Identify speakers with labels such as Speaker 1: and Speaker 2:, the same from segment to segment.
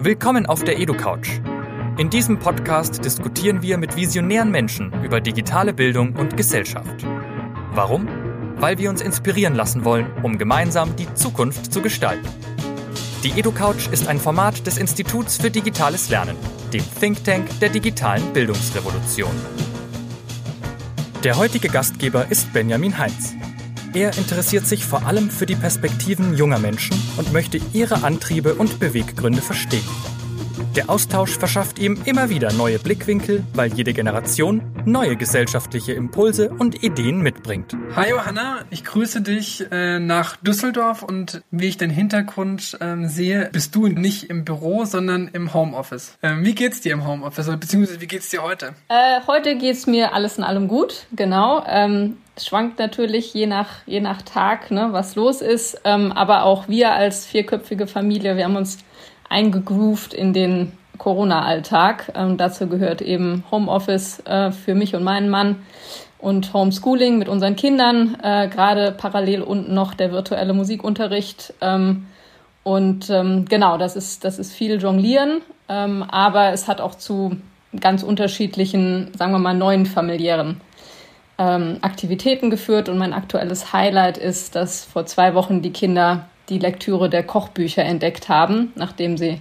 Speaker 1: Willkommen auf der EduCouch. In diesem Podcast diskutieren wir mit visionären Menschen über digitale Bildung und Gesellschaft. Warum? Weil wir uns inspirieren lassen wollen, um gemeinsam die Zukunft zu gestalten. Die EduCouch ist ein Format des Instituts für digitales Lernen, dem Think Tank der digitalen Bildungsrevolution. Der heutige Gastgeber ist Benjamin Heinz. Er interessiert sich vor allem für die Perspektiven junger Menschen und möchte ihre Antriebe und Beweggründe verstehen. Der Austausch verschafft ihm immer wieder neue Blickwinkel, weil jede Generation neue gesellschaftliche Impulse und Ideen mitbringt.
Speaker 2: Hi Johanna, ich grüße dich äh, nach Düsseldorf und wie ich den Hintergrund ähm, sehe, bist du nicht im Büro, sondern im Homeoffice. Ähm, wie geht's dir im Homeoffice, beziehungsweise wie geht's dir heute?
Speaker 3: Äh, heute geht's mir alles in allem gut, genau. Ähm, schwankt natürlich je nach, je nach Tag, ne, was los ist. Ähm, aber auch wir als vierköpfige Familie, wir haben uns eingegroovt in den Corona-Alltag. Ähm, dazu gehört eben Homeoffice äh, für mich und meinen Mann und Homeschooling mit unseren Kindern, äh, gerade parallel unten noch der virtuelle Musikunterricht. Ähm, und ähm, genau, das ist, das ist viel Jonglieren, ähm, aber es hat auch zu ganz unterschiedlichen, sagen wir mal, neuen familiären ähm, Aktivitäten geführt und mein aktuelles Highlight ist, dass vor zwei Wochen die Kinder die Lektüre der Kochbücher entdeckt haben, nachdem sie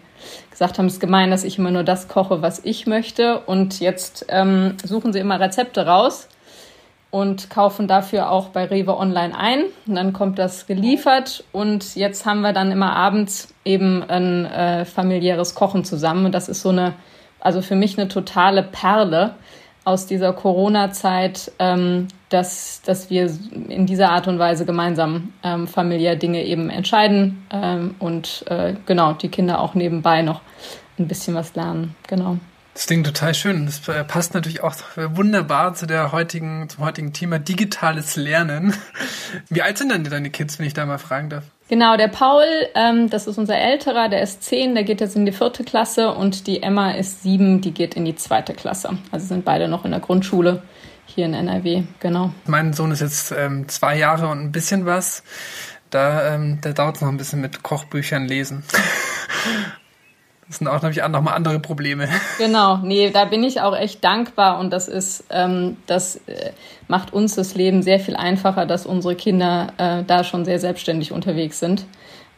Speaker 3: gesagt haben, es ist gemein, dass ich immer nur das koche, was ich möchte. Und jetzt ähm, suchen sie immer Rezepte raus und kaufen dafür auch bei Rewe Online ein. Und dann kommt das geliefert und jetzt haben wir dann immer abends eben ein äh, familiäres Kochen zusammen. Und das ist so eine, also für mich eine totale Perle aus dieser Corona-Zeit, ähm, dass, dass wir in dieser Art und Weise gemeinsam ähm, familiär Dinge eben entscheiden ähm, und äh, genau die Kinder auch nebenbei noch ein bisschen was lernen. Genau.
Speaker 2: Das klingt total schön. Das äh, passt natürlich auch wunderbar zu der heutigen, zum heutigen Thema digitales Lernen. Wie alt sind denn deine Kids, wenn ich da mal fragen darf?
Speaker 3: Genau, der Paul, ähm, das ist unser Älterer, der ist zehn, der geht jetzt in die vierte Klasse und die Emma ist sieben, die geht in die zweite Klasse. Also sind beide noch in der Grundschule hier in NRW, genau.
Speaker 2: Mein Sohn ist jetzt ähm, zwei Jahre und ein bisschen was. Da, ähm, da dauert es noch ein bisschen mit Kochbüchern lesen. Das sind auch nämlich auch nochmal andere Probleme.
Speaker 3: Genau, nee, da bin ich auch echt dankbar und das ist, ähm, das äh, macht uns das Leben sehr viel einfacher, dass unsere Kinder äh, da schon sehr selbstständig unterwegs sind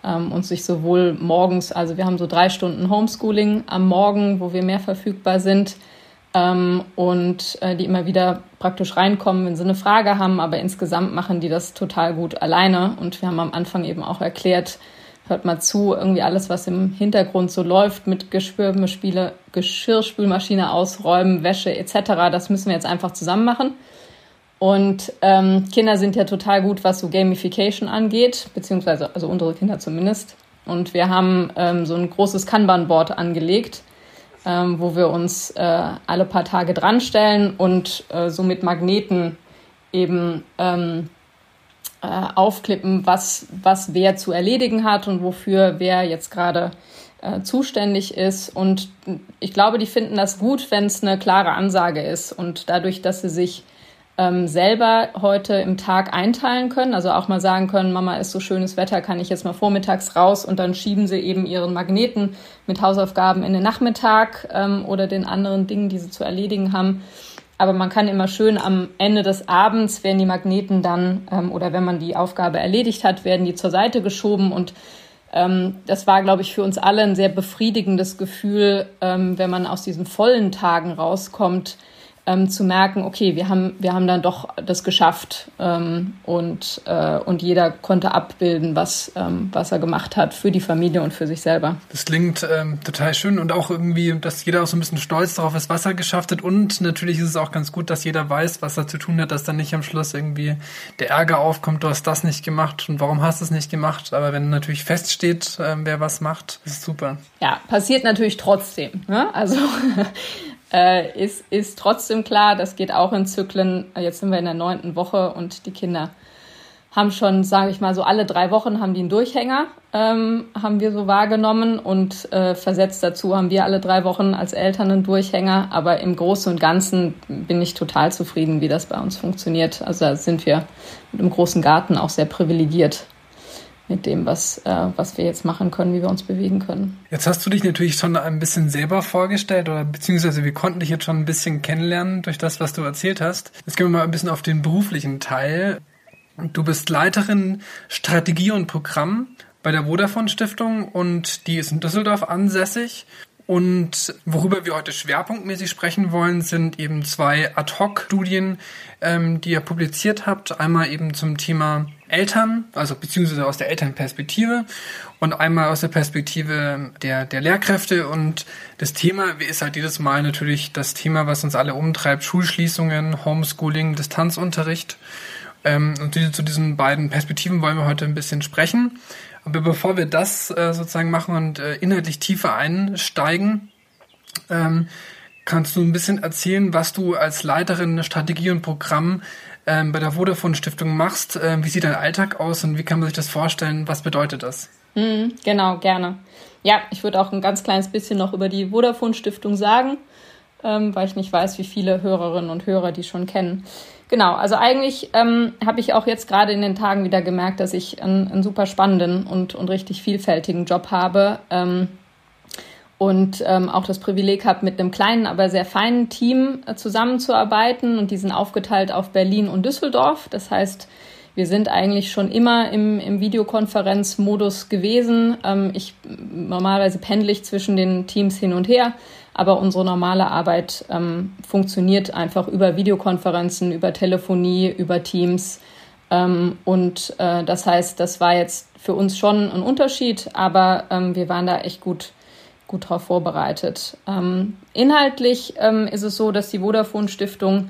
Speaker 3: ähm, und sich sowohl morgens, also wir haben so drei Stunden Homeschooling am Morgen, wo wir mehr verfügbar sind ähm, und äh, die immer wieder praktisch reinkommen, wenn sie eine Frage haben, aber insgesamt machen die das total gut alleine und wir haben am Anfang eben auch erklärt, hört mal zu, irgendwie alles, was im Hintergrund so läuft mit Geschirrspüle, Geschirrspülmaschine ausräumen, Wäsche etc., das müssen wir jetzt einfach zusammen machen. Und ähm, Kinder sind ja total gut, was so Gamification angeht, beziehungsweise also unsere Kinder zumindest. Und wir haben ähm, so ein großes Kanban-Board angelegt, ähm, wo wir uns äh, alle paar Tage dranstellen und äh, so mit Magneten eben ähm, äh, aufklippen, was, was wer zu erledigen hat und wofür wer jetzt gerade äh, zuständig ist. Und ich glaube, die finden das gut, wenn es eine klare Ansage ist. Und dadurch, dass sie sich ähm, selber heute im Tag einteilen können, also auch mal sagen können, Mama ist so schönes Wetter, kann ich jetzt mal vormittags raus und dann schieben sie eben ihren Magneten mit Hausaufgaben in den Nachmittag ähm, oder den anderen Dingen, die sie zu erledigen haben. Aber man kann immer schön am Ende des Abends werden die Magneten dann ähm, oder wenn man die Aufgabe erledigt hat, werden die zur Seite geschoben. Und ähm, das war, glaube ich, für uns alle ein sehr befriedigendes Gefühl, ähm, wenn man aus diesen vollen Tagen rauskommt, ähm, zu merken, okay, wir haben, wir haben dann doch das geschafft ähm, und, äh, und jeder konnte abbilden, was, ähm, was er gemacht hat für die Familie und für sich selber.
Speaker 2: Das klingt ähm, total schön und auch irgendwie, dass jeder auch so ein bisschen stolz darauf ist, was er geschafft hat und natürlich ist es auch ganz gut, dass jeder weiß, was er zu tun hat, dass dann nicht am Schluss irgendwie der Ärger aufkommt, du hast das nicht gemacht und warum hast du es nicht gemacht, aber wenn natürlich feststeht, äh, wer was macht, ist super.
Speaker 3: Ja, passiert natürlich trotzdem. Ne? Also äh, ist, ist trotzdem klar, das geht auch in Zyklen. Jetzt sind wir in der neunten Woche und die Kinder haben schon, sage ich mal, so alle drei Wochen haben die einen Durchhänger, ähm, haben wir so wahrgenommen und äh, versetzt dazu haben wir alle drei Wochen als Eltern einen Durchhänger. Aber im Großen und Ganzen bin ich total zufrieden, wie das bei uns funktioniert. Also da sind wir mit einem großen Garten auch sehr privilegiert. Mit dem, was, äh, was wir jetzt machen können, wie wir uns bewegen können.
Speaker 2: Jetzt hast du dich natürlich schon ein bisschen selber vorgestellt oder beziehungsweise wir konnten dich jetzt schon ein bisschen kennenlernen durch das, was du erzählt hast. Jetzt gehen wir mal ein bisschen auf den beruflichen Teil. Du bist Leiterin Strategie und Programm bei der Vodafone Stiftung und die ist in Düsseldorf ansässig. Und worüber wir heute schwerpunktmäßig sprechen wollen, sind eben zwei Ad-Hoc-Studien, ähm, die ihr publiziert habt. Einmal eben zum Thema Eltern, also beziehungsweise aus der Elternperspektive und einmal aus der Perspektive der, der Lehrkräfte. Und das Thema ist halt jedes Mal natürlich das Thema, was uns alle umtreibt, Schulschließungen, Homeschooling, Distanzunterricht. Ähm, und zu diesen beiden Perspektiven wollen wir heute ein bisschen sprechen. Aber bevor wir das äh, sozusagen machen und äh, inhaltlich tiefer einsteigen, ähm, kannst du ein bisschen erzählen, was du als Leiterin Strategie und Programm ähm, bei der Vodafone Stiftung machst. Äh, wie sieht dein Alltag aus und wie kann man sich das vorstellen? Was bedeutet das?
Speaker 3: Mhm, genau, gerne. Ja, ich würde auch ein ganz kleines bisschen noch über die Vodafone Stiftung sagen, ähm, weil ich nicht weiß, wie viele Hörerinnen und Hörer die schon kennen. Genau, also eigentlich ähm, habe ich auch jetzt gerade in den Tagen wieder gemerkt, dass ich einen, einen super spannenden und, und richtig vielfältigen Job habe ähm, und ähm, auch das Privileg habe, mit einem kleinen, aber sehr feinen Team äh, zusammenzuarbeiten und die sind aufgeteilt auf Berlin und Düsseldorf. Das heißt, wir sind eigentlich schon immer im, im Videokonferenzmodus gewesen. Ähm, ich normalerweise pendle ich zwischen den Teams hin und her aber unsere normale Arbeit ähm, funktioniert einfach über Videokonferenzen, über Telefonie, über Teams. Ähm, und äh, das heißt, das war jetzt für uns schon ein Unterschied, aber ähm, wir waren da echt gut, gut darauf vorbereitet. Ähm, inhaltlich ähm, ist es so, dass die Vodafone Stiftung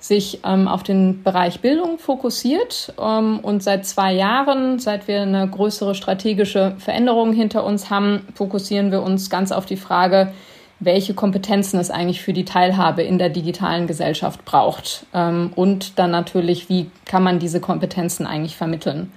Speaker 3: sich ähm, auf den Bereich Bildung fokussiert ähm, und seit zwei Jahren, seit wir eine größere strategische Veränderung hinter uns haben, fokussieren wir uns ganz auf die Frage, welche Kompetenzen es eigentlich für die Teilhabe in der digitalen Gesellschaft braucht. Ähm, und dann natürlich, wie kann man diese Kompetenzen eigentlich vermitteln.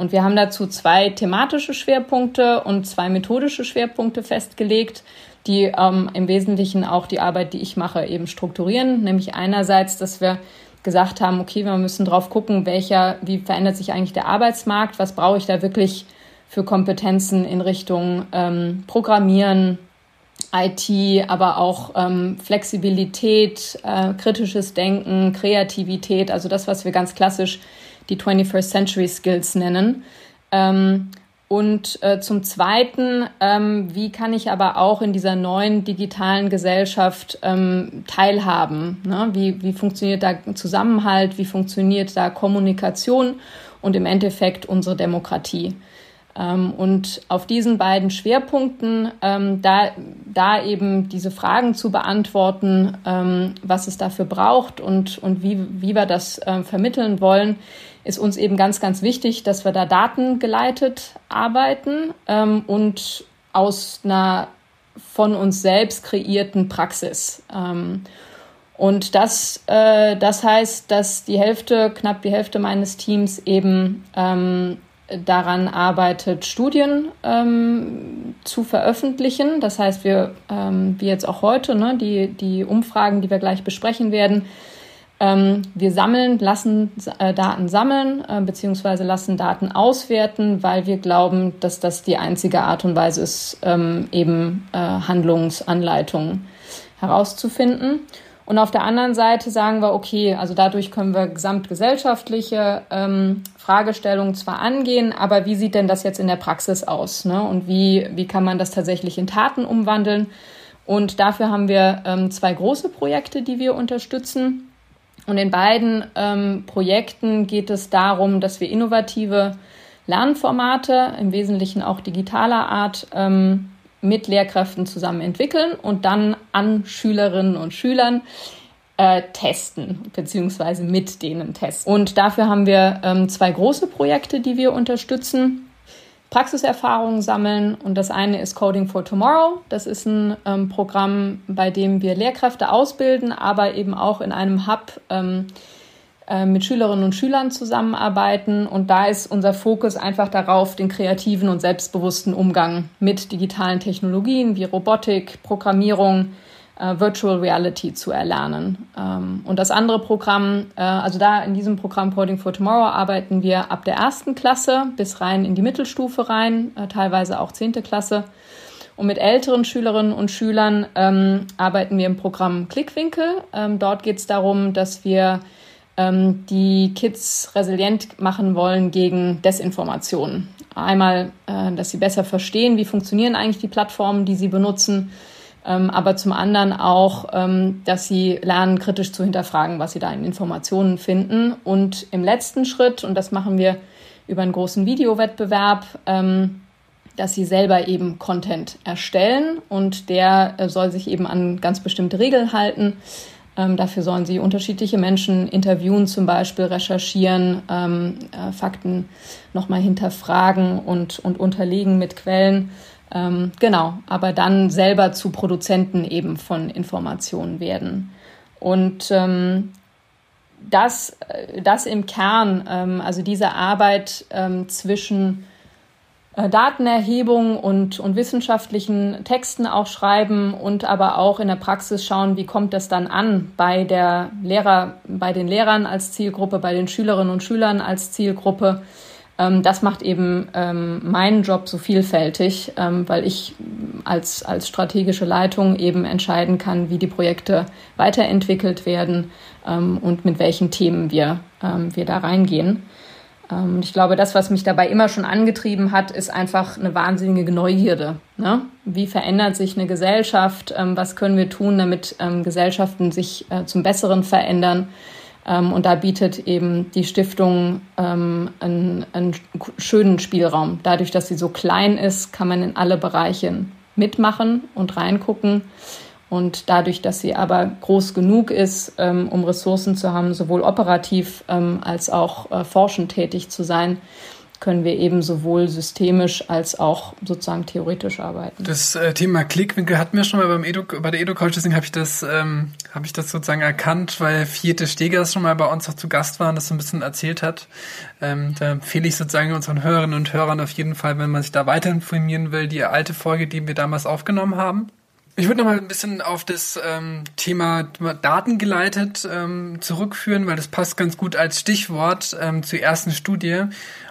Speaker 3: Und wir haben dazu zwei thematische Schwerpunkte und zwei methodische Schwerpunkte festgelegt, die ähm, im Wesentlichen auch die Arbeit, die ich mache, eben strukturieren. Nämlich einerseits, dass wir gesagt haben, okay, wir müssen drauf gucken, welcher, wie verändert sich eigentlich der Arbeitsmarkt, was brauche ich da wirklich für Kompetenzen in Richtung ähm, Programmieren, IT, aber auch ähm, Flexibilität, äh, kritisches Denken, Kreativität, also das, was wir ganz klassisch die 21st Century Skills nennen. Ähm, und äh, zum Zweiten, ähm, wie kann ich aber auch in dieser neuen digitalen Gesellschaft ähm, teilhaben? Ne? Wie, wie funktioniert da Zusammenhalt? Wie funktioniert da Kommunikation und im Endeffekt unsere Demokratie? Ähm, und auf diesen beiden Schwerpunkten, ähm, da, da eben diese Fragen zu beantworten, ähm, was es dafür braucht und, und wie, wie wir das äh, vermitteln wollen, ist uns eben ganz, ganz wichtig, dass wir da datengeleitet arbeiten ähm, und aus einer von uns selbst kreierten Praxis. Ähm, und das, äh, das heißt, dass die Hälfte, knapp die Hälfte meines Teams eben ähm, daran arbeitet, Studien ähm, zu veröffentlichen. Das heißt, wir, ähm, wie jetzt auch heute, ne, die, die Umfragen, die wir gleich besprechen werden, ähm, wir sammeln, lassen äh, Daten sammeln, äh, beziehungsweise lassen Daten auswerten, weil wir glauben, dass das die einzige Art und Weise ist, ähm, eben äh, Handlungsanleitungen herauszufinden. Und auf der anderen Seite sagen wir, okay, also dadurch können wir gesamtgesellschaftliche ähm, Fragestellungen zwar angehen, aber wie sieht denn das jetzt in der Praxis aus? Ne? Und wie, wie kann man das tatsächlich in Taten umwandeln? Und dafür haben wir ähm, zwei große Projekte, die wir unterstützen. Und in beiden ähm, Projekten geht es darum, dass wir innovative Lernformate, im Wesentlichen auch digitaler Art, ähm, mit Lehrkräften zusammen entwickeln und dann an Schülerinnen und Schülern äh, testen, beziehungsweise mit denen testen. Und dafür haben wir ähm, zwei große Projekte, die wir unterstützen. Praxiserfahrungen sammeln und das eine ist Coding for Tomorrow. Das ist ein ähm, Programm, bei dem wir Lehrkräfte ausbilden, aber eben auch in einem Hub ähm, äh, mit Schülerinnen und Schülern zusammenarbeiten. Und da ist unser Fokus einfach darauf, den kreativen und selbstbewussten Umgang mit digitalen Technologien wie Robotik, Programmierung äh, Virtual Reality zu erlernen. Ähm, und das andere Programm, äh, also da in diesem Programm Coding for Tomorrow arbeiten wir ab der ersten Klasse bis rein in die Mittelstufe rein, äh, teilweise auch zehnte Klasse. Und mit älteren Schülerinnen und Schülern ähm, arbeiten wir im Programm Klickwinkel. Ähm, dort geht es darum, dass wir ähm, die Kids resilient machen wollen gegen Desinformation. Einmal, äh, dass sie besser verstehen, wie funktionieren eigentlich die Plattformen, die sie benutzen ähm, aber zum anderen auch, ähm, dass sie lernen, kritisch zu hinterfragen, was sie da in Informationen finden. Und im letzten Schritt, und das machen wir über einen großen Videowettbewerb, ähm, dass sie selber eben Content erstellen und der äh, soll sich eben an ganz bestimmte Regeln halten. Ähm, dafür sollen sie unterschiedliche Menschen interviewen, zum Beispiel recherchieren, ähm, äh, Fakten nochmal hinterfragen und, und unterlegen mit Quellen. Ähm, genau, aber dann selber zu Produzenten eben von Informationen werden. Und ähm, das, äh, das im Kern, ähm, also diese Arbeit ähm, zwischen äh, Datenerhebung und, und wissenschaftlichen Texten auch schreiben und aber auch in der Praxis schauen, wie kommt das dann an bei der Lehrer, bei den Lehrern als Zielgruppe, bei den Schülerinnen und Schülern als Zielgruppe ähm, das macht eben ähm, meinen Job so vielfältig, ähm, weil ich als, als strategische Leitung eben entscheiden kann, wie die Projekte weiterentwickelt werden ähm, und mit welchen Themen wir, ähm, wir da reingehen. Ähm, ich glaube, das, was mich dabei immer schon angetrieben hat, ist einfach eine wahnsinnige Neugierde. Ne? Wie verändert sich eine Gesellschaft? was können wir tun, damit Gesellschaften sich äh, zum Besseren verändern? Ähm, und da bietet eben die Stiftung ähm, einen, einen schönen Spielraum. Dadurch, dass sie so klein ist, kann man in alle Bereiche mitmachen und reingucken. Und dadurch, dass sie aber groß genug ist, ähm, um Ressourcen zu haben, sowohl operativ als auch äh, forschend tätig zu sein, können wir eben sowohl systemisch als auch sozusagen theoretisch arbeiten.
Speaker 2: Das äh, Thema Klickwinkel hatten wir schon mal beim Edu, bei der EduCoach, deswegen habe ich das ähm, habe ich das sozusagen erkannt, weil Vierte Stegers schon mal bei uns auch zu Gast war und das so ein bisschen erzählt hat. Ähm, da empfehle ich sozusagen unseren Hörerinnen und Hörern auf jeden Fall, wenn man sich da weiter informieren will, die alte Folge, die wir damals aufgenommen haben. Ich würde noch mal ein bisschen auf das ähm, Thema Datengeleitet ähm, zurückführen, weil das passt ganz gut als Stichwort ähm, zur ersten Studie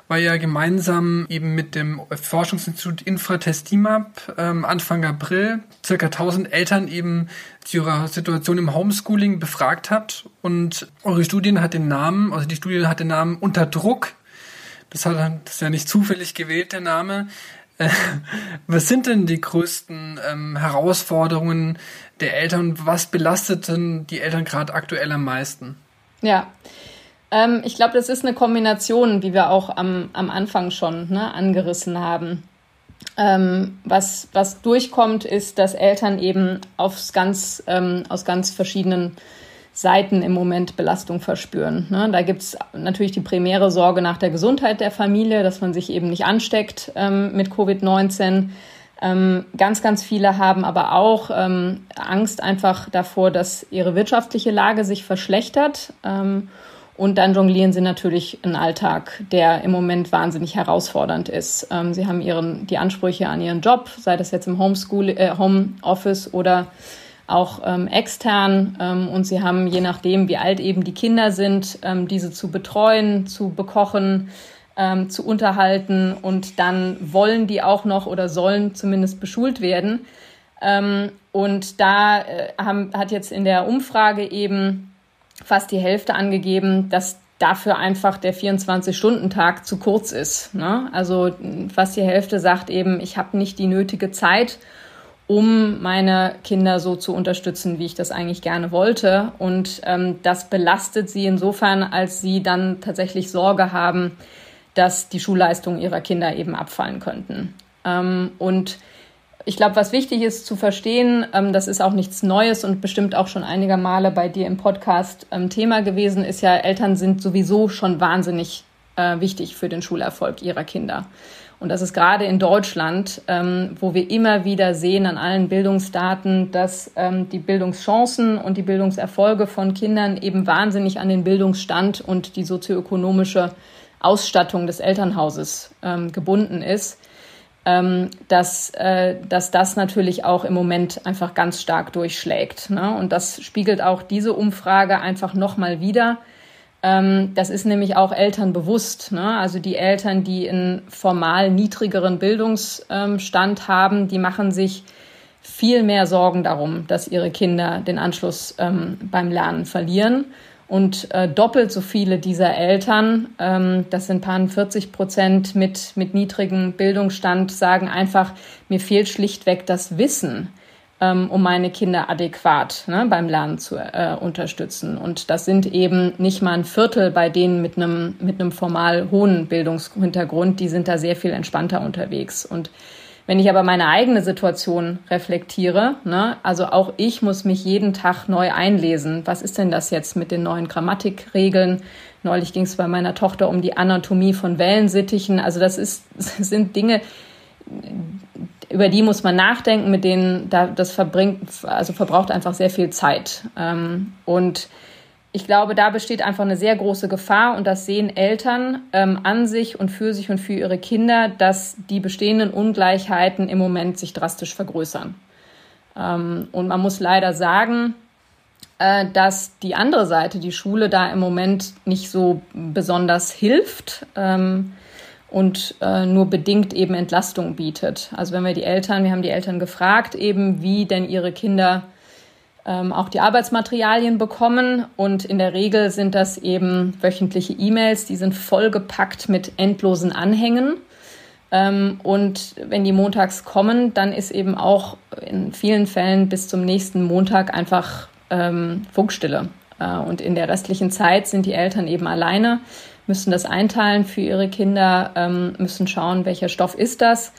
Speaker 2: weil ja gemeinsam eben mit dem Forschungsinstitut Infratestimab ähm, Anfang April circa 1000 Eltern eben zu ihrer Situation im Homeschooling befragt habt und eure Studien hat den Namen, also die Studie hat den Namen Unter Druck. Das hat das ist ja nicht zufällig gewählt der Name. Äh, was sind denn die größten ähm, Herausforderungen der Eltern? Was belastet denn die Eltern gerade aktuell am meisten?
Speaker 3: Ja, ähm, ich glaube, das ist eine Kombination, wie wir auch am, am Anfang schon ne, angerissen haben. Ähm, was, was durchkommt, ist, dass Eltern eben aufs ganz, ähm, aus ganz verschiedenen Seiten im Moment Belastung verspüren. Ne? Da gibt's natürlich die primäre Sorge nach der Gesundheit der Familie, dass man sich eben nicht ansteckt ähm, mit Covid-19. Ähm, ganz, ganz viele haben aber auch ähm, Angst einfach davor, dass ihre wirtschaftliche Lage sich verschlechtert. Ähm, und dann jonglieren sie natürlich einen Alltag, der im Moment wahnsinnig herausfordernd ist. Ähm, sie haben ihren, die Ansprüche an ihren Job, sei das jetzt im Homeschool, äh, Homeoffice oder auch ähm, extern. Ähm, und sie haben, je nachdem, wie alt eben die Kinder sind, ähm, diese zu betreuen, zu bekochen, ähm, zu unterhalten. Und dann wollen die auch noch oder sollen zumindest beschult werden. Ähm, und da äh, haben, hat jetzt in der Umfrage eben fast die Hälfte angegeben, dass dafür einfach der 24-Stunden-Tag zu kurz ist. Ne? Also fast die Hälfte sagt eben, ich habe nicht die nötige Zeit, um meine Kinder so zu unterstützen, wie ich das eigentlich gerne wollte. Und ähm, das belastet sie insofern, als sie dann tatsächlich Sorge haben, dass die Schulleistungen ihrer Kinder eben abfallen könnten. Ähm, und ich glaube, was wichtig ist zu verstehen, ähm, das ist auch nichts Neues und bestimmt auch schon einiger Male bei dir im Podcast ähm, Thema gewesen, ist ja, Eltern sind sowieso schon wahnsinnig äh, wichtig für den Schulerfolg ihrer Kinder. Und das ist gerade in Deutschland, ähm, wo wir immer wieder sehen an allen Bildungsdaten, dass ähm, die Bildungschancen und die Bildungserfolge von Kindern eben wahnsinnig an den Bildungsstand und die sozioökonomische Ausstattung des Elternhauses ähm, gebunden ist ähm, dass, äh, dass das natürlich auch im Moment einfach ganz stark durchschlägt. Ne? Und das spiegelt auch diese Umfrage einfach nochmal wieder. Ähm, das ist nämlich auch Eltern bewusst. Ne? Also die Eltern, die einen formal niedrigeren Bildungsstand haben, die machen sich viel mehr Sorgen darum, dass ihre Kinder den Anschluss ähm, beim Lernen verlieren. Und äh, doppelt so viele dieser Eltern, ähm, das sind paar 40 Prozent mit, mit niedrigem Bildungsstand, sagen einfach, mir fehlt schlichtweg das Wissen, ähm, um meine Kinder adäquat ne, beim Lernen zu äh, unterstützen. Und das sind eben nicht mal ein Viertel bei denen mit einem, mit einem formal hohen Bildungshintergrund, die sind da sehr viel entspannter unterwegs. Und wenn ich aber meine eigene Situation reflektiere, ne, also auch ich muss mich jeden Tag neu einlesen. Was ist denn das jetzt mit den neuen Grammatikregeln? Neulich ging es bei meiner Tochter um die Anatomie von Wellensittichen. Also das ist, das sind Dinge, über die muss man nachdenken, mit denen da, das verbringt, also verbraucht einfach sehr viel Zeit. Ähm, und ich glaube, da besteht einfach eine sehr große Gefahr und das sehen Eltern ähm, an sich und für sich und für ihre Kinder, dass die bestehenden Ungleichheiten im Moment sich drastisch vergrößern. Ähm, und man muss leider sagen, äh, dass die andere Seite, die Schule, da im Moment nicht so besonders hilft. Ähm, und äh, nur bedingt eben Entlastung bietet. Also wenn wir die Eltern, wir haben die Eltern gefragt, eben wie denn ihre Kinder ähm, auch die Arbeitsmaterialien bekommen. Und in der Regel sind das eben wöchentliche E-Mails, die sind vollgepackt mit endlosen Anhängen. Ähm, und wenn die montags kommen, dann ist eben auch in vielen Fällen bis zum nächsten Montag einfach ähm, Funkstille. Äh, und in der restlichen Zeit sind die Eltern eben alleine, müssen das einteilen für ihre Kinder, ähm, müssen schauen, welcher Stoff ist das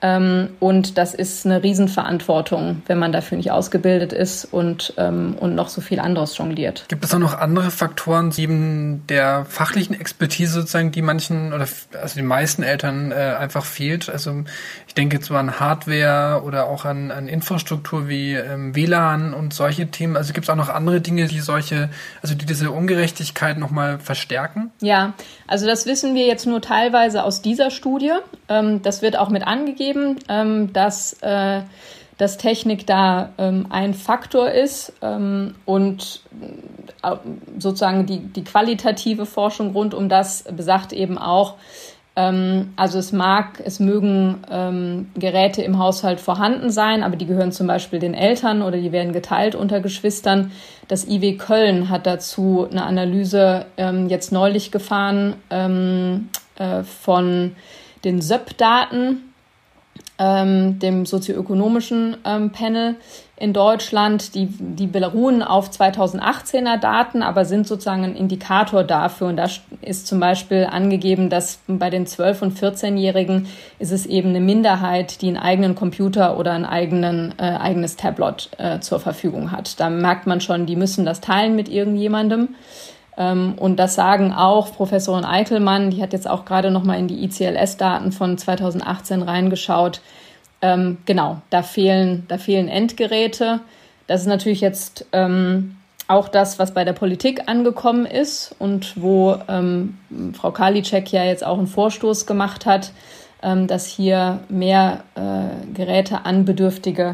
Speaker 3: und das ist eine Riesenverantwortung, wenn man dafür nicht ausgebildet ist und, ähm, und noch so viel anderes jongliert.
Speaker 2: Gibt es auch noch andere Faktoren, neben der fachlichen Expertise sozusagen, die manchen oder also den meisten Eltern äh, einfach fehlt? Also ich denke jetzt so an Hardware oder auch an, an Infrastruktur wie ähm, WLAN und solche Themen. Also gibt es auch noch andere Dinge, die solche, also die diese Ungerechtigkeit nochmal verstärken?
Speaker 3: Ja, also das wissen wir jetzt nur teilweise aus dieser Studie. Ähm, das wird auch mit angegeben, ähm, dass, äh, dass Technik da ähm, ein Faktor ist ähm, und äh, sozusagen die, die qualitative Forschung rund um das besagt eben auch, ähm, also es mag, es mögen ähm, Geräte im Haushalt vorhanden sein, aber die gehören zum Beispiel den Eltern oder die werden geteilt unter Geschwistern. Das IW Köln hat dazu eine Analyse ähm, jetzt neulich gefahren ähm, äh, von den SÖP-Daten, ähm, dem sozioökonomischen ähm, Panel in Deutschland. Die, die beruhen auf 2018er Daten, aber sind sozusagen ein Indikator dafür. Und da ist zum Beispiel angegeben, dass bei den 12- und 14-Jährigen ist es eben eine Minderheit, die einen eigenen Computer oder ein eigenen, äh, eigenes Tablet äh, zur Verfügung hat. Da merkt man schon, die müssen das teilen mit irgendjemandem. Ähm, und das sagen auch Professorin Eichelmann, die hat jetzt auch gerade noch mal in die ICLS-Daten von 2018 reingeschaut, ähm, genau, da fehlen, da fehlen Endgeräte. Das ist natürlich jetzt ähm, auch das, was bei der Politik angekommen ist und wo Frau Karliczek ja jetzt auch einen Vorstoß gemacht hat, dass hier mehr äh, Geräte an Bedürftige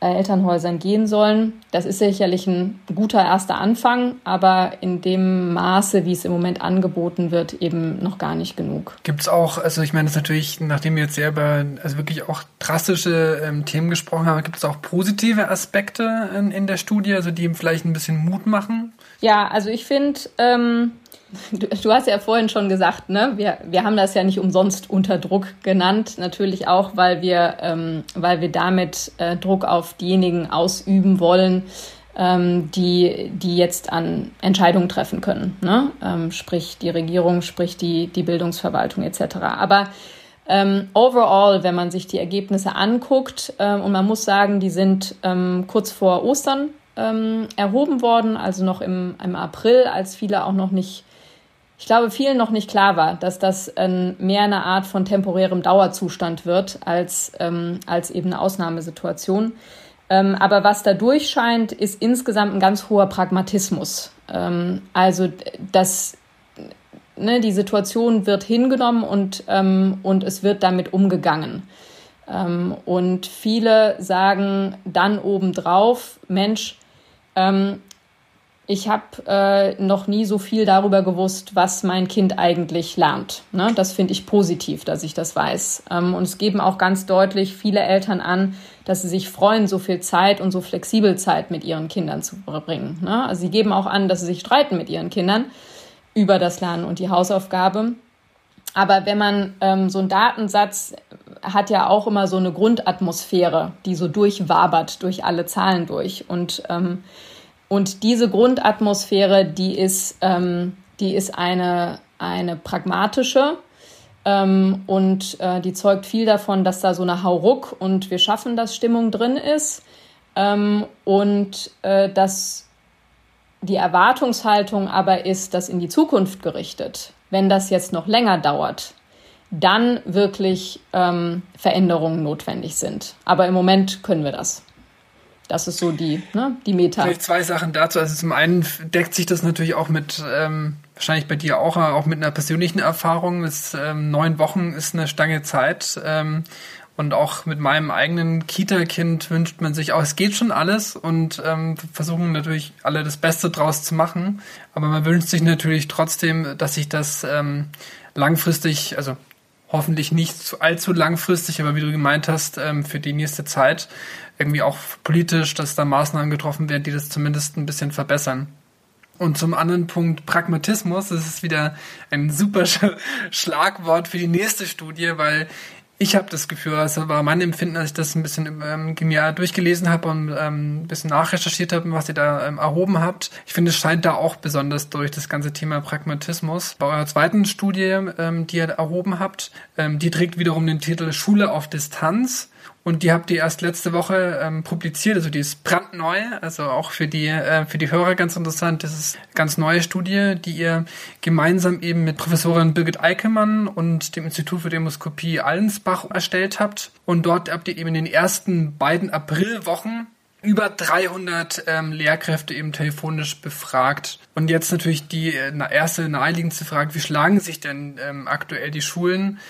Speaker 3: Elternhäusern gehen sollen. Das ist sicherlich ein guter erster Anfang, aber in dem Maße, wie es im Moment angeboten wird, eben noch gar nicht genug.
Speaker 2: Gibt es auch, also ich meine, das ist natürlich, nachdem wir jetzt sehr über also wirklich auch drastische ähm, Themen gesprochen haben, gibt es auch positive Aspekte in, in, der Studie, also die vielleicht ein bisschen Mut machen?
Speaker 3: Ja, also ich finde, ähm, Du, du, hast ja vorhin schon gesagt, ne? wir, wir haben das ja nicht umsonst unter Druck genannt. Natürlich auch, weil wir, ähm, weil wir damit äh, Druck auf diejenigen ausüben wollen, ähm, die, die jetzt an Entscheidungen treffen können. Ne? Ähm, sprich die Regierung, sprich die, die Bildungsverwaltung etc. Aber ähm, overall, wenn man sich die Ergebnisse anguckt, ähm, und man muss sagen, die sind ähm, kurz vor Ostern ähm, erhoben worden, also noch im, im April, als viele auch noch nicht ich glaube, vielen noch nicht klar war, dass das ähm, mehr eine Art von temporärem Dauerzustand wird als, ähm, als eben eine Ausnahmesituation. Ähm, aber was da durchscheint, ist insgesamt ein ganz hoher Pragmatismus. Ähm, also, dass ne, die Situation wird hingenommen und, ähm, und es wird damit umgegangen. Ähm, und viele sagen dann obendrauf, Mensch, ich habe äh, noch nie so viel darüber gewusst, was mein Kind eigentlich lernt. Ne? Das finde ich positiv, dass ich das weiß. Ähm, und es geben auch ganz deutlich viele Eltern an, dass sie sich freuen, so viel Zeit und so flexibel Zeit mit ihren Kindern zu verbringen. Ne? Also sie geben auch an, dass sie sich streiten mit ihren Kindern über das Lernen und die Hausaufgabe. Aber wenn man ähm, so einen Datensatz hat ja auch immer so eine Grundatmosphäre, die so durchwabert durch alle Zahlen durch. Und ähm, und diese Grundatmosphäre, die ist, ähm, die ist eine, eine pragmatische ähm, und äh, die zeugt viel davon, dass da so eine Hauruck und wir schaffen das Stimmung drin ist ähm, und äh, dass die Erwartungshaltung aber ist, dass in die Zukunft gerichtet, wenn das jetzt noch länger dauert, dann wirklich ähm, Veränderungen notwendig sind. Aber im Moment können wir das. Das ist so die, ne, die Meta.
Speaker 2: Vielleicht zwei Sachen dazu. Also zum einen deckt sich das natürlich auch mit, ähm, wahrscheinlich bei dir auch, auch mit einer persönlichen Erfahrung. Das, ähm, neun Wochen ist eine Stange Zeit. Ähm, und auch mit meinem eigenen Kita-Kind wünscht man sich auch, es geht schon alles und ähm, versuchen natürlich alle das Beste draus zu machen. Aber man wünscht sich natürlich trotzdem, dass sich das ähm, langfristig, also hoffentlich nicht allzu langfristig, aber wie du gemeint hast, ähm, für die nächste Zeit irgendwie auch politisch, dass da Maßnahmen getroffen werden, die das zumindest ein bisschen verbessern. Und zum anderen Punkt Pragmatismus, das ist wieder ein super Schlagwort für die nächste Studie, weil ich habe das Gefühl, also war mein Empfinden, als ich das ein bisschen ähm, genial durchgelesen habe und ähm, ein bisschen nachrecherchiert habe, was ihr da ähm, erhoben habt. Ich finde, es scheint da auch besonders durch das ganze Thema Pragmatismus. Bei eurer zweiten Studie, ähm, die ihr erhoben habt, ähm, die trägt wiederum den Titel Schule auf Distanz. Und die habt ihr erst letzte Woche ähm, publiziert, also die ist brandneu, also auch für die, äh, für die Hörer ganz interessant. Das ist eine ganz neue Studie, die ihr gemeinsam eben mit Professorin Birgit Eickelmann und dem Institut für Demoskopie Allensbach erstellt habt. Und dort habt ihr eben in den ersten beiden Aprilwochen über 300 ähm, Lehrkräfte eben telefonisch befragt. Und jetzt natürlich die äh, erste naheliegendste Frage, wie schlagen sich denn ähm, aktuell die Schulen?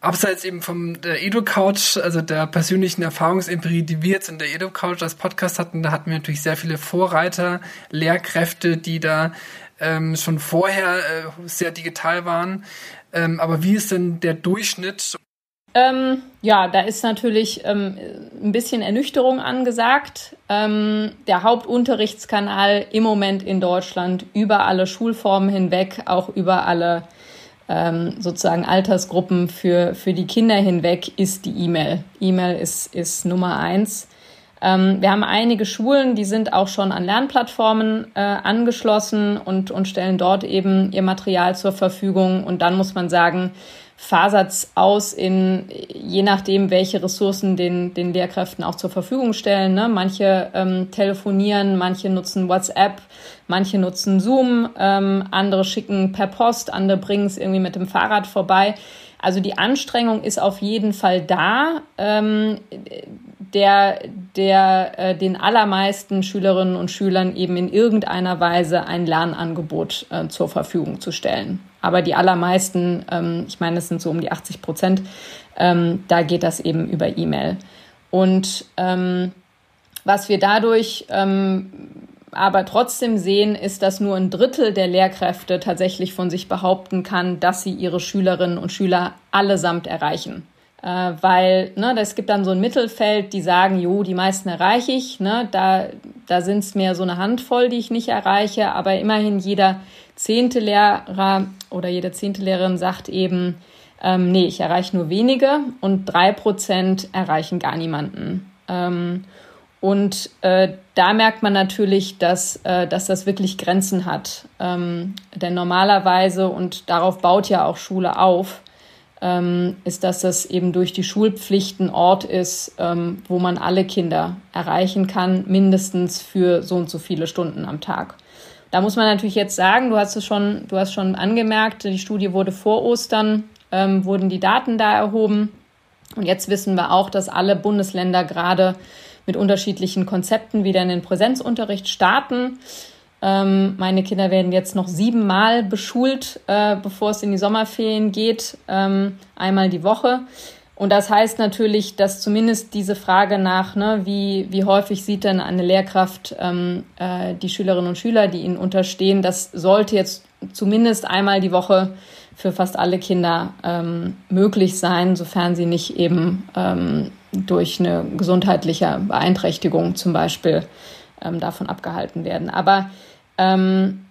Speaker 2: Abseits eben vom der Edu-Couch, also der persönlichen Erfahrungsempirie, die wir jetzt in der Edu-Couch als Podcast hatten, da hatten wir natürlich sehr viele Vorreiter, Lehrkräfte, die da ähm, schon vorher äh, sehr digital waren. Ähm, aber wie ist denn der Durchschnitt?
Speaker 3: Ähm, ja, da ist natürlich ähm, ein bisschen Ernüchterung angesagt. Ähm, der Hauptunterrichtskanal im Moment in Deutschland über alle Schulformen hinweg, auch über alle ähm, sozusagen Altersgruppen für, für die Kinder hinweg ist die E-Mail. E-Mail ist, ist Nummer eins. Ähm, wir haben einige Schulen, die sind auch schon an Lernplattformen äh, angeschlossen und, und stellen dort eben ihr Material zur Verfügung. Und dann muss man sagen, fasert's aus in, je nachdem, welche Ressourcen den, den Lehrkräften auch zur Verfügung stellen. Ne? Manche ähm, telefonieren, manche nutzen WhatsApp, manche nutzen Zoom, ähm, andere schicken per Post, andere bringen es irgendwie mit dem Fahrrad vorbei. Also die Anstrengung ist auf jeden Fall da, ähm, der, der äh, den allermeisten Schülerinnen und Schülern eben in irgendeiner Weise ein Lernangebot äh, zur Verfügung zu stellen. Aber die allermeisten, ähm, ich meine, es sind so um die 80 Prozent, ähm, da geht das eben über E-Mail. Und ähm, was wir dadurch ähm, aber trotzdem sehen, ist, dass nur ein Drittel der Lehrkräfte tatsächlich von sich behaupten kann, dass sie ihre Schülerinnen und Schüler allesamt erreichen. Äh, weil ne, es gibt dann so ein Mittelfeld, die sagen, jo, die meisten erreiche ich. Ne, da da sind es mehr so eine Handvoll, die ich nicht erreiche, aber immerhin jeder zehnte Lehrer oder jede zehnte Lehrerin sagt eben, ähm, nee, ich erreiche nur wenige und drei Prozent erreichen gar niemanden. Ähm, und äh, da merkt man natürlich, dass, äh, dass das wirklich Grenzen hat. Ähm, denn normalerweise, und darauf baut ja auch Schule auf, ähm, ist, dass das eben durch die Schulpflichten Ort ist, ähm, wo man alle Kinder erreichen kann, mindestens für so und so viele Stunden am Tag. Da muss man natürlich jetzt sagen, du hast es schon, du hast schon angemerkt, die Studie wurde vor Ostern, ähm, wurden die Daten da erhoben. Und jetzt wissen wir auch, dass alle Bundesländer gerade mit unterschiedlichen Konzepten wieder in den Präsenzunterricht starten. Ähm, meine Kinder werden jetzt noch siebenmal beschult, äh, bevor es in die Sommerferien geht, ähm, einmal die Woche. Und das heißt natürlich, dass zumindest diese Frage nach, ne, wie, wie häufig sieht denn eine Lehrkraft ähm, äh, die Schülerinnen und Schüler, die ihnen unterstehen, das sollte jetzt zumindest einmal die Woche für fast alle Kinder ähm, möglich sein, sofern sie nicht eben ähm, durch eine gesundheitliche Beeinträchtigung zum Beispiel ähm, davon abgehalten werden. Aber ähm,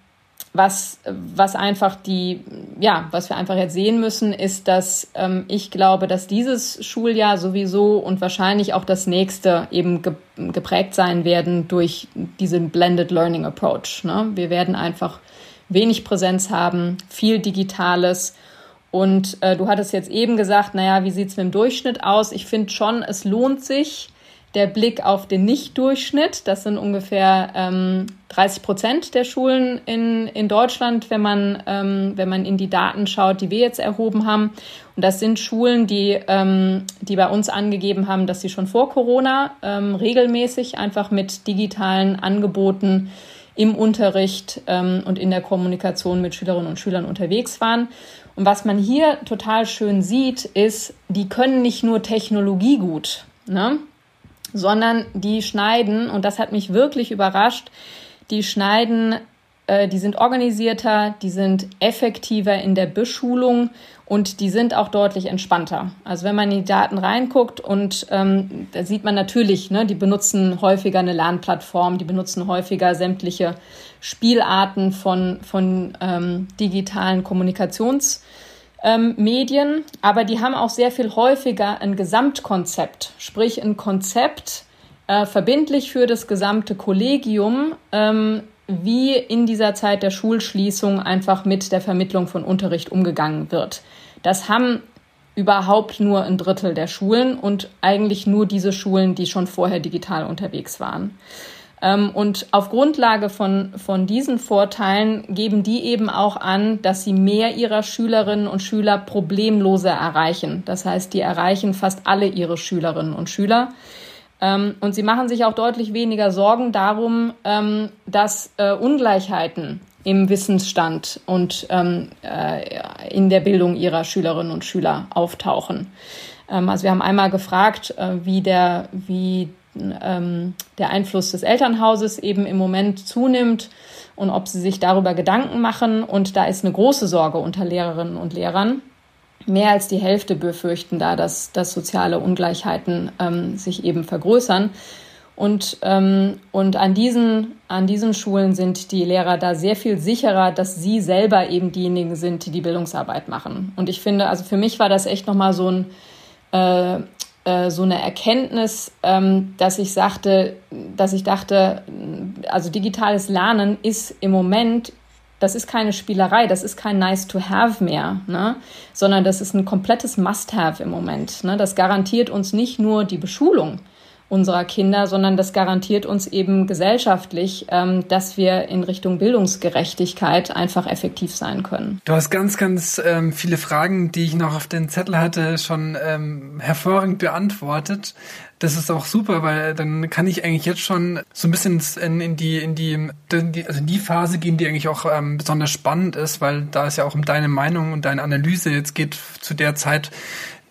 Speaker 3: was, was einfach die, ja, was wir einfach jetzt sehen müssen, ist, dass ähm, ich glaube, dass dieses Schuljahr sowieso und wahrscheinlich auch das nächste eben ge geprägt sein werden durch diesen Blended Learning Approach. Ne? Wir werden einfach wenig Präsenz haben, viel Digitales. Und äh, du hattest jetzt eben gesagt, naja, wie sieht's mit dem Durchschnitt aus? Ich finde schon, es lohnt sich, der Blick auf den Nicht-Durchschnitt. Das sind ungefähr ähm, 30 Prozent der Schulen in, in Deutschland, wenn man, ähm, wenn man in die Daten schaut, die wir jetzt erhoben haben. Und das sind Schulen, die, ähm, die bei uns angegeben haben, dass sie schon vor Corona ähm, regelmäßig einfach mit digitalen Angeboten im Unterricht ähm, und in der Kommunikation mit Schülerinnen und Schülern unterwegs waren. Und was man hier total schön sieht, ist, die können nicht nur Technologie gut. Ne? Sondern die schneiden, und das hat mich wirklich überrascht, die schneiden, äh, die sind organisierter, die sind effektiver in der Beschulung und die sind auch deutlich entspannter. Also wenn man in die Daten reinguckt und ähm, da sieht man natürlich, ne, die benutzen häufiger eine Lernplattform, die benutzen häufiger sämtliche Spielarten von, von ähm, digitalen Kommunikations- ähm, Medien, aber die haben auch sehr viel häufiger ein Gesamtkonzept, sprich ein Konzept äh, verbindlich für das gesamte Kollegium, ähm, wie in dieser Zeit der Schulschließung einfach mit der Vermittlung von Unterricht umgegangen wird. Das haben überhaupt nur ein Drittel der Schulen und eigentlich nur diese Schulen, die schon vorher digital unterwegs waren. Ähm, und auf Grundlage von, von diesen Vorteilen geben die eben auch an, dass sie mehr ihrer Schülerinnen und Schüler problemloser erreichen. Das heißt, die erreichen fast alle ihre Schülerinnen und Schüler. Ähm, und sie machen sich auch deutlich weniger Sorgen darum, ähm, dass äh, Ungleichheiten im Wissensstand und äh, in der Bildung ihrer Schülerinnen und Schüler auftauchen. also wir haben einmal gefragt, äh, wie der, wie ähm, der Einfluss des Elternhauses eben im Moment zunimmt und ob sie sich darüber Gedanken machen. Und da ist eine große Sorge unter Lehrerinnen und Lehrern. Mehr als die Hälfte befürchten da, dass, dass soziale Ungleichheiten ähm, sich eben vergrößern. Und, ähm, und an, diesen, an diesen Schulen sind die Lehrer da sehr viel sicherer, dass sie selber eben diejenigen sind, die die Bildungsarbeit machen. Und ich finde, also für mich war das echt nochmal so ein, äh, äh, so eine Erkenntnis, ähm, dass ich sagte, dass ich dachte, also digitales Lernen ist im Moment das ist keine Spielerei, das ist kein Nice to Have mehr, ne? sondern das ist ein komplettes Must-Have im Moment. Ne? Das garantiert uns nicht nur die Beschulung, unserer Kinder, sondern das garantiert uns eben gesellschaftlich, ähm, dass wir in Richtung Bildungsgerechtigkeit einfach effektiv sein können.
Speaker 2: Du hast ganz, ganz ähm, viele Fragen, die ich noch auf den Zettel hatte, schon ähm, hervorragend beantwortet. Das ist auch super, weil dann kann ich eigentlich jetzt schon so ein bisschen in, in die in die, also in die Phase gehen, die eigentlich auch ähm, besonders spannend ist, weil da ist ja auch um deine Meinung und deine Analyse jetzt geht zu der Zeit,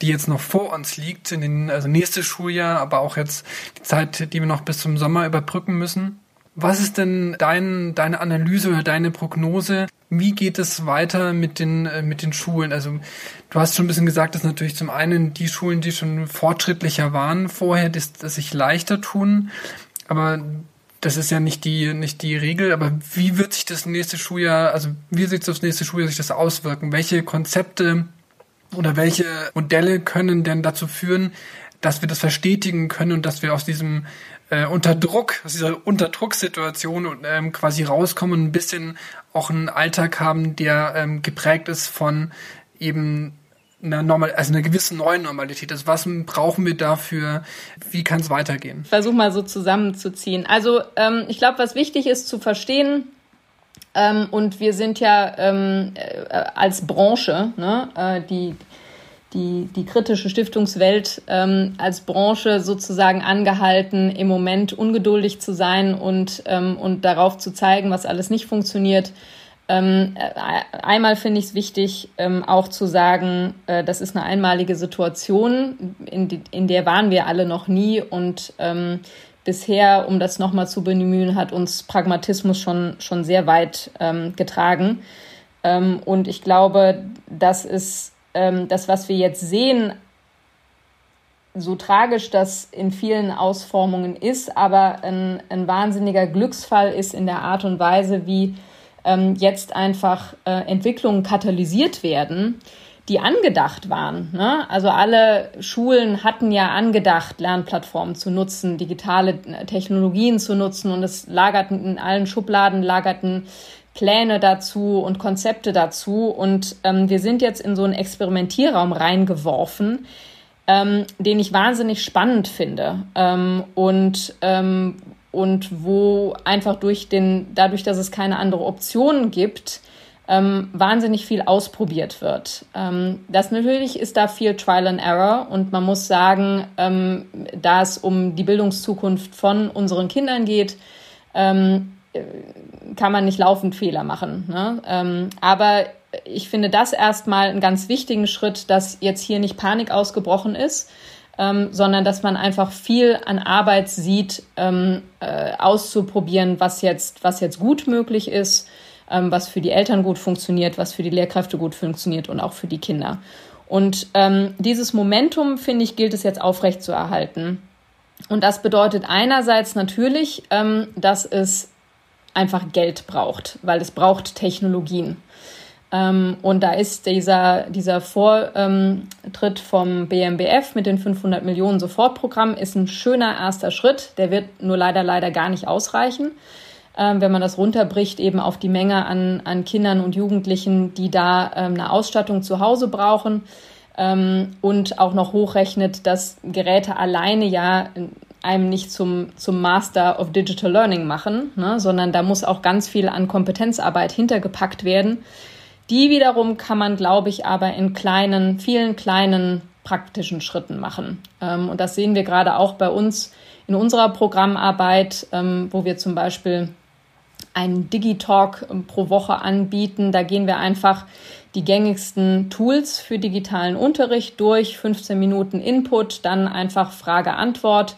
Speaker 2: die jetzt noch vor uns liegt, in den, also nächstes Schuljahr, aber auch jetzt die Zeit, die wir noch bis zum Sommer überbrücken müssen. Was ist denn dein, deine Analyse oder deine Prognose? Wie geht es weiter mit den, äh, mit den Schulen? Also, du hast schon ein bisschen gesagt, dass natürlich zum einen die Schulen, die schon fortschrittlicher waren vorher, dass, dass sich leichter tun. Aber das ist ja nicht die, nicht die Regel. Aber wie wird sich das nächste Schuljahr, also wie wird sich das nächste Schuljahr sich das auswirken? Welche Konzepte oder welche Modelle können denn dazu führen, dass wir das verstetigen können und dass wir aus diesem äh, Unterdruck, aus dieser Unterdrucksituation ähm, quasi rauskommen und ein bisschen auch einen Alltag haben, der ähm, geprägt ist von eben einer normal, also einer gewissen neuen Normalität. Also was brauchen wir dafür? Wie kann es weitergehen?
Speaker 3: Ich versuche mal so zusammenzuziehen. Also ähm, ich glaube, was wichtig ist zu verstehen, ähm, und wir sind ja ähm, äh, als Branche, ne, äh, die, die, die kritische Stiftungswelt ähm, als Branche sozusagen angehalten, im Moment ungeduldig zu sein und, ähm, und darauf zu zeigen, was alles nicht funktioniert. Ähm, äh, einmal finde ich es wichtig, ähm, auch zu sagen, äh, das ist eine einmalige Situation, in, die, in der waren wir alle noch nie und ähm, bisher, um das nochmal zu bemühen, hat uns Pragmatismus schon, schon sehr weit ähm, getragen. Ähm, und ich glaube, das ist ähm, das, was wir jetzt sehen, so tragisch das in vielen Ausformungen ist, aber ein, ein wahnsinniger Glücksfall ist in der Art und Weise, wie ähm, jetzt einfach äh, Entwicklungen katalysiert werden, die angedacht waren. Ne? Also alle Schulen hatten ja angedacht, Lernplattformen zu nutzen, digitale äh, Technologien zu nutzen und es lagerten in allen Schubladen, lagerten Pläne dazu und Konzepte dazu. Und ähm, wir sind jetzt in so einen Experimentierraum reingeworfen, ähm, den ich wahnsinnig spannend finde. Ähm, und ähm, und wo einfach durch den, dadurch, dass es keine andere Option gibt, ähm, wahnsinnig viel ausprobiert wird. Ähm, das natürlich ist da viel Trial and Error und man muss sagen, ähm, da es um die Bildungszukunft von unseren Kindern geht, ähm, kann man nicht laufend Fehler machen. Ne? Ähm, aber ich finde das erstmal einen ganz wichtigen Schritt, dass jetzt hier nicht Panik ausgebrochen ist, ähm, sondern dass man einfach viel an Arbeit sieht, ähm, äh, auszuprobieren, was jetzt, was jetzt gut möglich ist, ähm, was für die Eltern gut funktioniert, was für die Lehrkräfte gut funktioniert und auch für die Kinder. Und ähm, dieses Momentum, finde ich, gilt es jetzt aufrechtzuerhalten. Und das bedeutet einerseits natürlich, ähm, dass es einfach Geld braucht, weil es braucht Technologien. Ähm, und da ist dieser, dieser Vortritt vom BMBF mit den 500 Millionen Sofortprogramm ist ein schöner erster Schritt. Der wird nur leider, leider gar nicht ausreichen. Ähm, wenn man das runterbricht eben auf die Menge an, an Kindern und Jugendlichen, die da ähm, eine Ausstattung zu Hause brauchen ähm, und auch noch hochrechnet, dass Geräte alleine ja einem nicht zum, zum Master of Digital Learning machen, ne, sondern da muss auch ganz viel an Kompetenzarbeit hintergepackt werden die wiederum kann man, glaube ich, aber in kleinen, vielen kleinen praktischen Schritten machen. Ähm, und das sehen wir gerade auch bei uns in unserer Programmarbeit, ähm, wo wir zum Beispiel einen Digitalk ähm, pro Woche anbieten. Da gehen wir einfach die gängigsten Tools für digitalen Unterricht durch, 15 Minuten Input, dann einfach Frage-Antwort.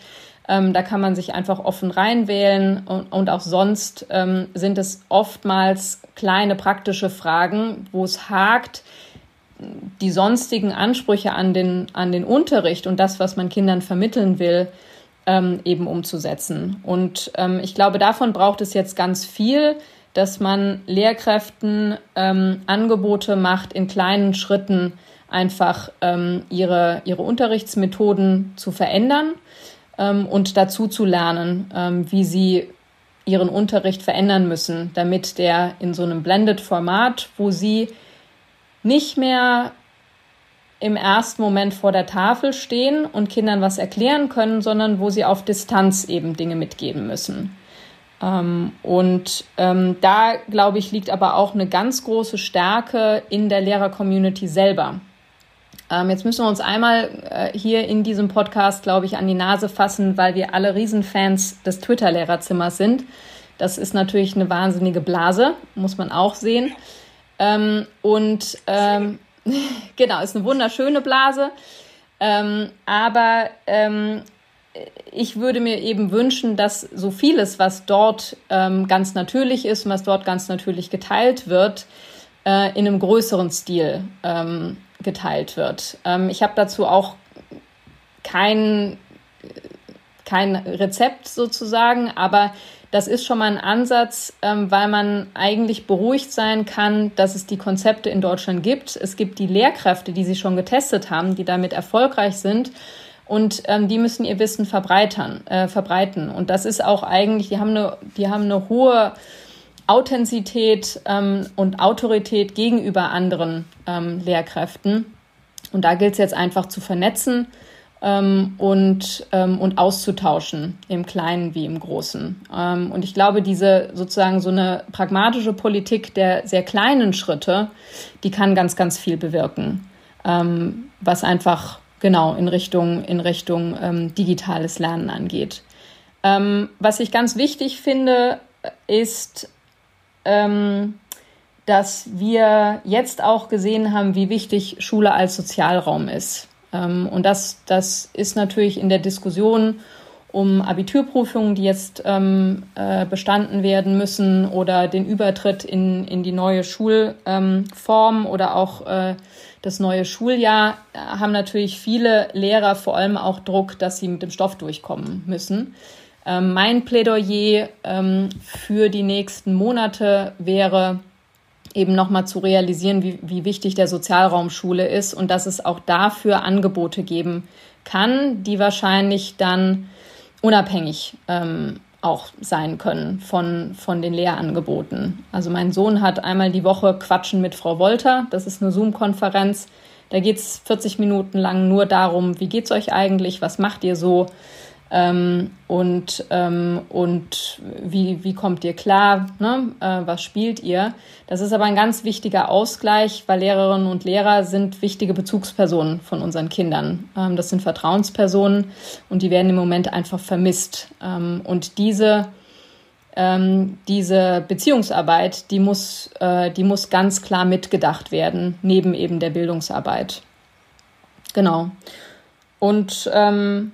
Speaker 3: Ähm, da kann man sich einfach offen reinwählen und, und auch sonst ähm, sind es oftmals kleine praktische Fragen, wo es hakt, die sonstigen Ansprüche an den, an den Unterricht und das, was man Kindern vermitteln will, ähm, eben umzusetzen. Und ähm, ich glaube, davon braucht es jetzt ganz viel, dass man Lehrkräften ähm, Angebote macht, in kleinen Schritten einfach ähm, ihre, ihre Unterrichtsmethoden zu verändern ähm, und dazu zu lernen, ähm, wie sie ihren Unterricht verändern müssen, damit der in so einem Blended-Format, wo sie nicht mehr im ersten Moment vor der Tafel stehen und Kindern was erklären können, sondern wo sie auf Distanz eben Dinge mitgeben müssen. Ähm, und ähm, da, glaube ich, liegt aber auch eine ganz große Stärke in der Lehrer-Community selber. Ähm, jetzt müssen wir uns einmal äh, hier in diesem Podcast, glaube ich, an die Nase fassen, weil wir alle Riesenfans des Twitter-Lehrerzimmers sind. Das ist natürlich eine wahnsinnige Blase, muss man auch sehen. Ähm, und ähm, genau, ist eine wunderschöne Blase. Ähm, aber ähm, ich würde mir eben wünschen, dass so vieles, was dort ähm, ganz natürlich ist und was dort ganz natürlich geteilt wird, äh, in einem größeren Stil ähm, geteilt wird. Ähm, ich habe dazu auch kein, kein Rezept sozusagen, aber das ist schon mal ein Ansatz, ähm, weil man eigentlich beruhigt sein kann, dass es die Konzepte in Deutschland gibt. Es gibt die Lehrkräfte, die sie schon getestet haben, die damit erfolgreich sind. Und ähm, die müssen ihr Wissen verbreitern, äh, verbreiten. Und das ist auch eigentlich, die haben eine, die haben eine hohe Authentizität ähm, und Autorität gegenüber anderen ähm, Lehrkräften. Und da gilt es jetzt einfach zu vernetzen ähm, und, ähm, und auszutauschen, im Kleinen wie im Großen. Ähm, und ich glaube, diese sozusagen so eine pragmatische Politik der sehr kleinen Schritte, die kann ganz, ganz viel bewirken. ähm, was einfach genau in Richtung, in Richtung ähm, digitales Lernen angeht. Ähm, was ich ganz wichtig finde, ist, ähm, dass wir jetzt auch gesehen haben, wie wichtig Schule als Sozialraum ist. Ähm, und das, das ist natürlich in der Diskussion um Abiturprüfungen, die jetzt ähm, äh, bestanden werden müssen oder den Übertritt in, in die neue Schulform ähm, oder auch äh, das neue Schuljahr, äh, haben natürlich viele Lehrer vor allem auch Druck, dass sie mit dem Stoff durchkommen müssen. Ähm, mein Plädoyer ähm, für die nächsten Monate wäre, eben nochmal zu realisieren, wie, wie wichtig der Sozialraum Schule ist und dass es auch dafür Angebote geben kann, die wahrscheinlich dann unabhängig ähm, auch sein können von, von den Lehrangeboten. Also mein Sohn hat einmal die Woche Quatschen mit Frau Wolter. Das ist eine Zoom-Konferenz. Da geht es 40 Minuten lang nur darum, wie geht es euch eigentlich, was macht ihr so? Ähm, und ähm, und wie, wie kommt ihr klar, ne? äh, was spielt ihr. Das ist aber ein ganz wichtiger Ausgleich, weil Lehrerinnen und Lehrer sind wichtige Bezugspersonen von unseren Kindern. Ähm, das sind Vertrauenspersonen und die werden im Moment einfach vermisst. Ähm, und diese, ähm, diese Beziehungsarbeit, die muss, äh, die muss ganz klar mitgedacht werden, neben eben der Bildungsarbeit. Genau. Und ähm,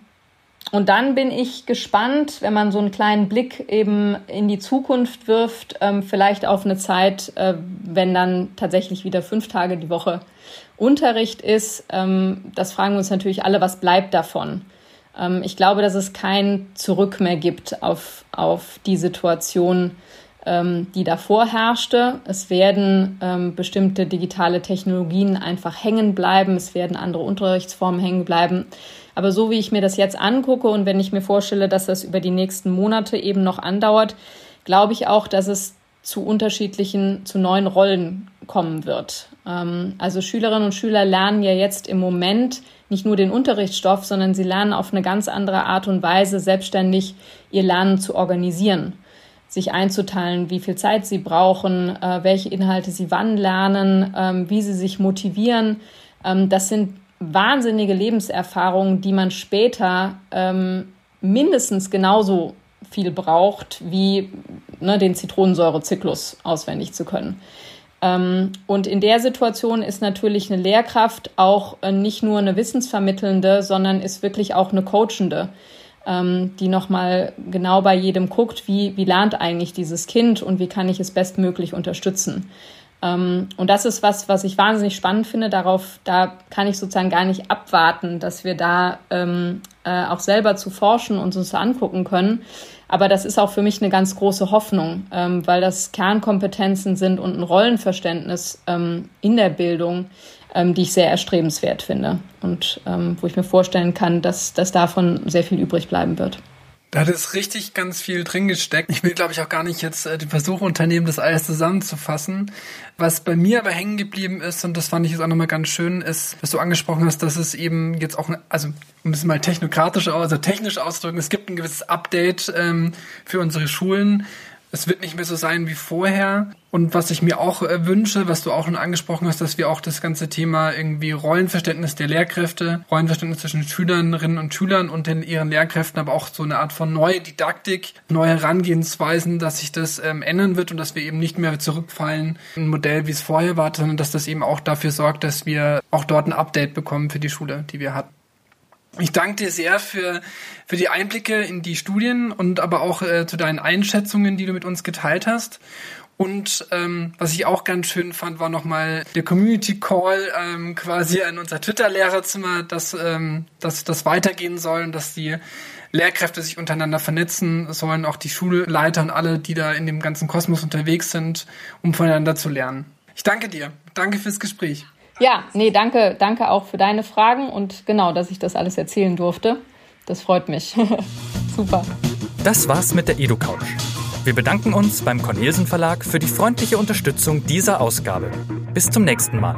Speaker 3: und dann bin ich gespannt, wenn man so einen kleinen Blick eben in die Zukunft wirft, ähm, vielleicht auf eine Zeit, äh, wenn dann tatsächlich wieder fünf Tage die Woche Unterricht ist. Ähm, das fragen wir uns natürlich alle, was bleibt davon? Ähm, ich glaube, dass es kein Zurück mehr gibt auf, auf die Situation, ähm, die davor herrschte. Es werden ähm, bestimmte digitale Technologien einfach hängen bleiben. Es werden andere Unterrichtsformen hängen bleiben. Aber so wie ich mir das jetzt angucke und wenn ich mir vorstelle, dass das über die nächsten Monate eben noch andauert, glaube ich auch, dass es zu unterschiedlichen, zu neuen Rollen kommen wird. Ähm, also Schülerinnen und Schüler lernen ja jetzt im Moment nicht nur den Unterrichtsstoff, sondern sie lernen auf eine ganz andere Art und Weise selbstständig ihr Lernen zu organisieren, sich einzuteilen, wie viel Zeit sie brauchen, äh, welche Inhalte sie wann lernen, ähm, wie sie sich motivieren. Ähm, das sind wahnsinnige Lebenserfahrung, die man später ähm, mindestens genauso viel braucht, wie ne, den Zitronensäurezyklus auswendig zu können. Ähm, und in der Situation ist natürlich eine Lehrkraft auch äh, nicht nur eine wissensvermittelnde, sondern ist wirklich auch eine coachende, ähm, die nochmal genau bei jedem guckt, wie, wie lernt eigentlich dieses Kind und wie kann ich es bestmöglich unterstützen. Ähm, und das ist was, was ich wahnsinnig spannend finde. Darauf, da kann ich sozusagen gar nicht abwarten, dass wir da ähm, äh, auch selber zu forschen und uns angucken können. Aber das ist auch für mich eine ganz große Hoffnung, ähm, weil das Kernkompetenzen sind und ein Rollenverständnis ähm, in der Bildung, ähm, die ich sehr erstrebenswert finde und ähm, wo ich mir vorstellen kann, dass, dass davon sehr viel übrig bleiben wird.
Speaker 2: Da ist richtig ganz viel drin gesteckt. Ich will, glaube ich, auch gar nicht jetzt äh, den Versuch unternehmen, das alles zusammenzufassen. Was bei mir aber hängen geblieben ist, und das fand ich jetzt auch nochmal ganz schön, ist, was du angesprochen hast, dass es eben jetzt auch, also um es mal technokratisch, also technisch auszudrücken, es gibt ein gewisses Update ähm, für unsere Schulen es wird nicht mehr so sein wie vorher. Und was ich mir auch äh, wünsche, was du auch schon angesprochen hast, dass wir auch das ganze Thema irgendwie Rollenverständnis der Lehrkräfte, Rollenverständnis zwischen Schülerinnen und Schülern und den, ihren Lehrkräften, aber auch so eine Art von neue Didaktik, neue Herangehensweisen, dass sich das ähm, ändern wird und dass wir eben nicht mehr zurückfallen in ein Modell, wie es vorher war, sondern dass das eben auch dafür sorgt, dass wir auch dort ein Update bekommen für die Schule, die wir hatten. Ich danke dir sehr für, für die Einblicke in die Studien und aber auch äh, zu deinen Einschätzungen, die du mit uns geteilt hast. Und ähm, was ich auch ganz schön fand, war nochmal der Community Call ähm, quasi an unser Twitter-Lehrerzimmer, dass, ähm, dass das weitergehen soll und dass die Lehrkräfte sich untereinander vernetzen sollen, auch die Schulleiter und alle, die da in dem ganzen Kosmos unterwegs sind, um voneinander zu lernen. Ich danke dir. Danke fürs Gespräch.
Speaker 3: Ja, nee, danke, danke auch für deine Fragen und genau, dass ich das alles erzählen durfte. Das freut mich. Super.
Speaker 1: Das war's mit der EduCouch. Wir bedanken uns beim Cornelsen Verlag für die freundliche Unterstützung dieser Ausgabe. Bis zum nächsten Mal.